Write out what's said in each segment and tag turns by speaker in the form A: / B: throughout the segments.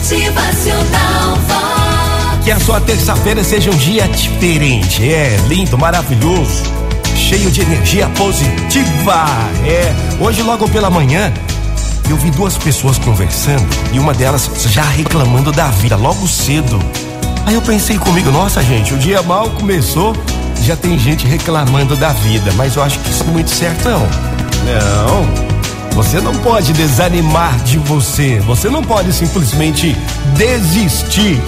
A: Motivacional Vox.
B: Que a sua terça-feira seja um dia diferente. É lindo, maravilhoso, cheio de energia positiva. É, hoje logo pela manhã eu vi duas pessoas conversando e uma delas já reclamando da vida logo cedo. Aí eu pensei comigo, nossa gente, o dia mal começou, já tem gente reclamando da vida, mas eu acho que isso não é muito certo não. Não. Você não pode desanimar de você. Você não pode simplesmente desistir.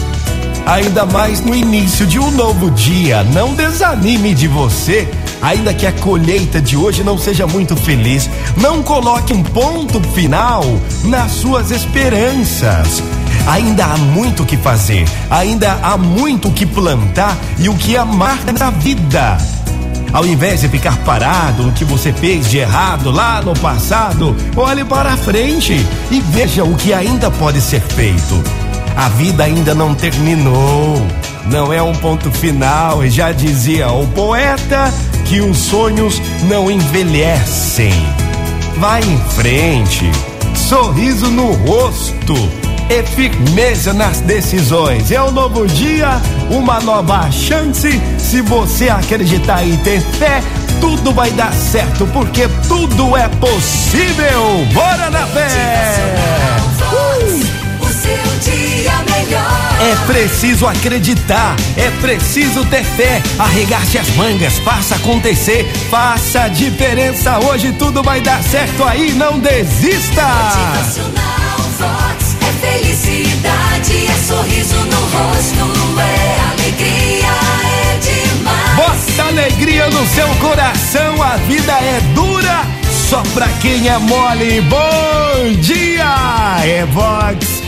B: Ainda mais no início de um novo dia. Não desanime de você, ainda que a colheita de hoje não seja muito feliz. Não coloque um ponto final nas suas esperanças. Ainda há muito o que fazer, ainda há muito o que plantar e o que amar na vida. Ao invés de ficar parado no que você fez de errado lá no passado, olhe para frente e veja o que ainda pode ser feito. A vida ainda não terminou, não é um ponto final, e já dizia o poeta que os sonhos não envelhecem. Vai em frente, sorriso no rosto e firmeza nas decisões. É um novo dia, uma nova chance. Se você acreditar e ter fé, tudo vai dar certo, porque tudo é possível. Bora na fé!
A: Uh! O seu dia melhor.
B: É preciso acreditar, é preciso ter fé. Arregace as mangas, faça acontecer, faça a diferença. Hoje tudo vai dar certo aí, não desista.
A: Motivacional felicidade, é sorriso no rosto, é alegria, é demais.
B: Bota alegria no seu coração, a vida é dura, só pra quem é mole. Bom dia, é Vox